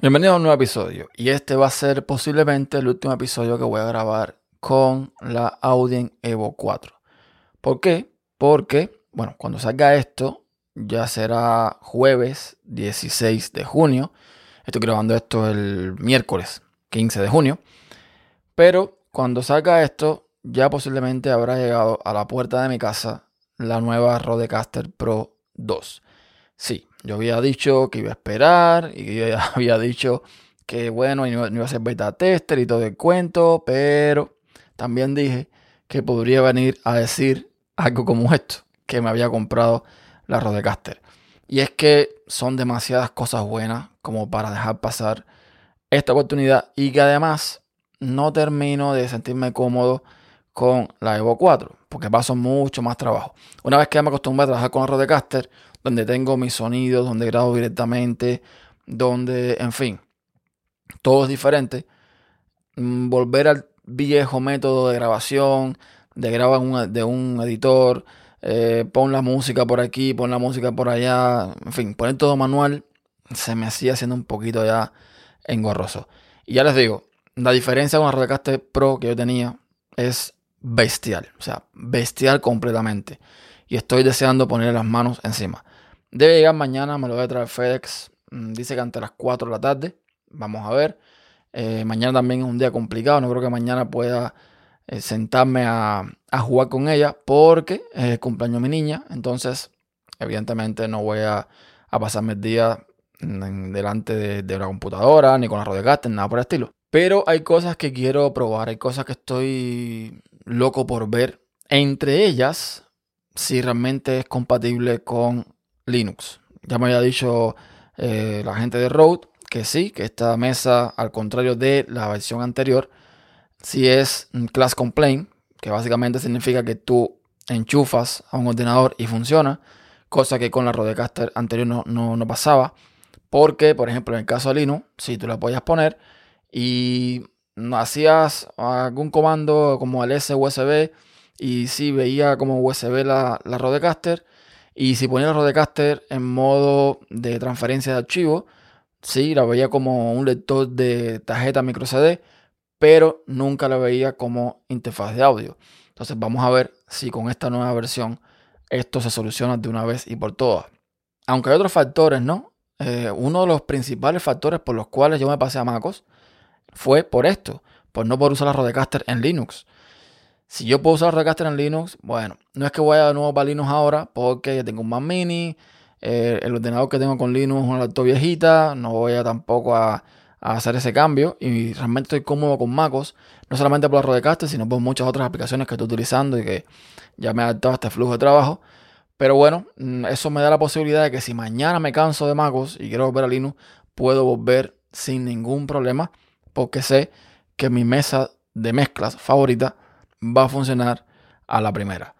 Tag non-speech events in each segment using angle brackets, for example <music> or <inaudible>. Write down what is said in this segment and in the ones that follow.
Bienvenido a un nuevo episodio y este va a ser posiblemente el último episodio que voy a grabar con la Audien Evo 4. ¿Por qué? Porque, bueno, cuando salga esto ya será jueves 16 de junio. Estoy grabando esto el miércoles 15 de junio. Pero cuando salga esto ya posiblemente habrá llegado a la puerta de mi casa la nueva Rodecaster Pro 2. Sí, yo había dicho que iba a esperar y yo <laughs> había dicho que bueno, no iba a ser beta tester y todo el cuento, pero también dije que podría venir a decir algo como esto, que me había comprado la Rodecaster. Y es que son demasiadas cosas buenas como para dejar pasar esta oportunidad y que además no termino de sentirme cómodo con la Evo 4, porque paso mucho más trabajo. Una vez que ya me acostumbré a trabajar con la Rodecaster, donde tengo mis sonidos, donde grabo directamente, donde, en fin, todo es diferente. Mm, volver al viejo método de grabación, de grabar de un editor, eh, pon la música por aquí, pon la música por allá, en fin, poner todo manual, se me hacía haciendo un poquito ya engorroso. Y ya les digo, la diferencia con la Rodecaster Pro que yo tenía es bestial, o sea, bestial completamente. Y estoy deseando poner las manos encima. Debe llegar mañana, me lo voy a traer FedEx. Mm, dice que ante las 4 de la tarde. Vamos a ver. Eh, mañana también es un día complicado. No creo que mañana pueda eh, sentarme a, jugar con ella porque es el cumpleaños de mi niña. Entonces, evidentemente no voy a, pasarme el día delante de, de, la computadora ni con la Rodecaster, nada por el estilo. Pero hay cosas que quiero probar, hay cosas que estoy loco por ver. Entre ellas, si realmente es compatible con Linux. Ya me había dicho eh, la gente de Rode que sí, que esta mesa, al contrario de la versión anterior, sí es class complaint, que básicamente significa que tú enchufas a un ordenador y funciona, cosa que con la Rodecaster anterior no, no, pasaba. Porque, por ejemplo, en el caso de Linux, si tú la podías poner y hacías algún comando como el S USB y si veía como USB la, la Rodecaster, y si ponía el Rodecaster en modo de transferencia de archivo, sí, la veía como un lector de tarjeta micro CD, pero nunca la veía como interfaz de audio. Entonces vamos a ver si con esta nueva versión esto se soluciona de una vez y por todas. Aunque hay otros factores, ¿no? Eh, uno de los principales factores por los cuales yo me pasé a MacOS fue por esto, por no poder usar la Rodecaster en Linux. Si yo puedo usar Rodecaster en Linux, bueno, no es que vaya de nuevo para Linux ahora, porque ya tengo un Mac Mini, eh, el ordenador que tengo con Linux es una laptop viejita, no voy a tampoco a, hacer ese cambio y realmente estoy cómodo con MacOS, no solamente por la Rodecaster, sino por muchas otras aplicaciones que estoy utilizando y que ya me ha adaptado a este flujo de trabajo. Pero bueno, mm, eso me da la posibilidad de que si mañana me canso de MacOS y quiero volver a Linux, puedo volver sin ningún problema, porque sé que mi mesa de mezclas favorita va a funcionar a la primera.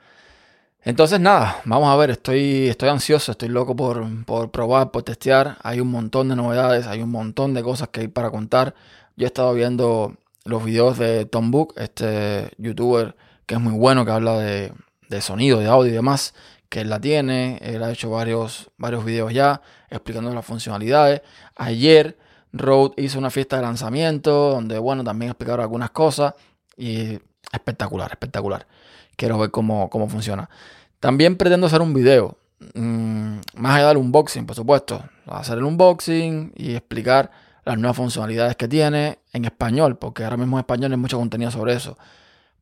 Entonces nada, vamos a ver, estoy, estoy ansioso, estoy loco por, por, probar, por testear. Hay un montón de novedades, hay un montón de cosas que hay para contar. Yo he estado viendo los videos de Tom Book, este youtuber que es muy bueno, que habla de, de sonido, de audio y demás, que él la tiene. Él ha hecho varios, varios videos ya explicando las funcionalidades. Ayer Rode hizo una fiesta de lanzamiento donde, bueno, también explicaron algunas cosas. Y espectacular, espectacular. Quiero ver cómo, cómo funciona. También pretendo hacer un video. Mm, más allá del unboxing, por supuesto. Hacer el unboxing y explicar las nuevas funcionalidades que tiene en español, porque ahora mismo en español hay mucho contenido sobre eso.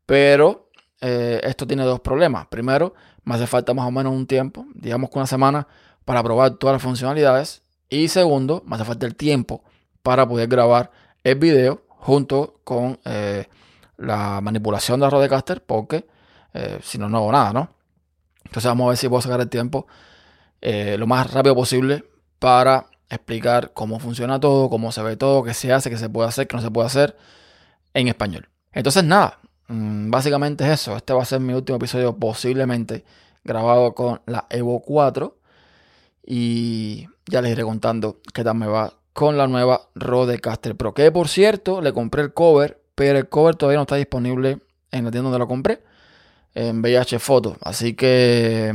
Pero eh, esto tiene dos problemas. Primero, me hace falta más o menos un tiempo, digamos que una semana, para probar todas las funcionalidades. Y segundo, me hace falta el tiempo para poder grabar el video junto con eh, la manipulación de Rodecaster porque eh, si no, no hago nada, ¿no? Entonces vamos a ver si puedo sacar el tiempo eh, lo más rápido posible para explicar cómo funciona todo, cómo se ve todo, qué se hace, qué se puede hacer, qué no se puede hacer en español. Entonces nada, mm, básicamente es eso. Este va a ser mi último episodio posiblemente grabado con la Evo 4 y ya les iré contando qué tal me va con la nueva Rodecaster Pro. Que por cierto, le compré el cover pero el cover todavía no está disponible en la tienda donde lo compré, en VIH Photo. Así que,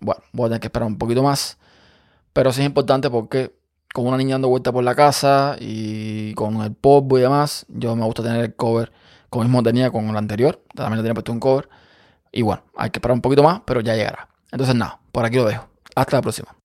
bueno, voy a tener que esperar un poquito más. Pero sí es importante porque con una niña dando vuelta por la casa y con el polvo y demás, yo me gusta tener el cover como mismo tenía con el anterior. También le tenía puesto un cover. Y bueno, hay que esperar un poquito más, pero ya llegará. Entonces nada, por aquí lo dejo. Hasta la próxima.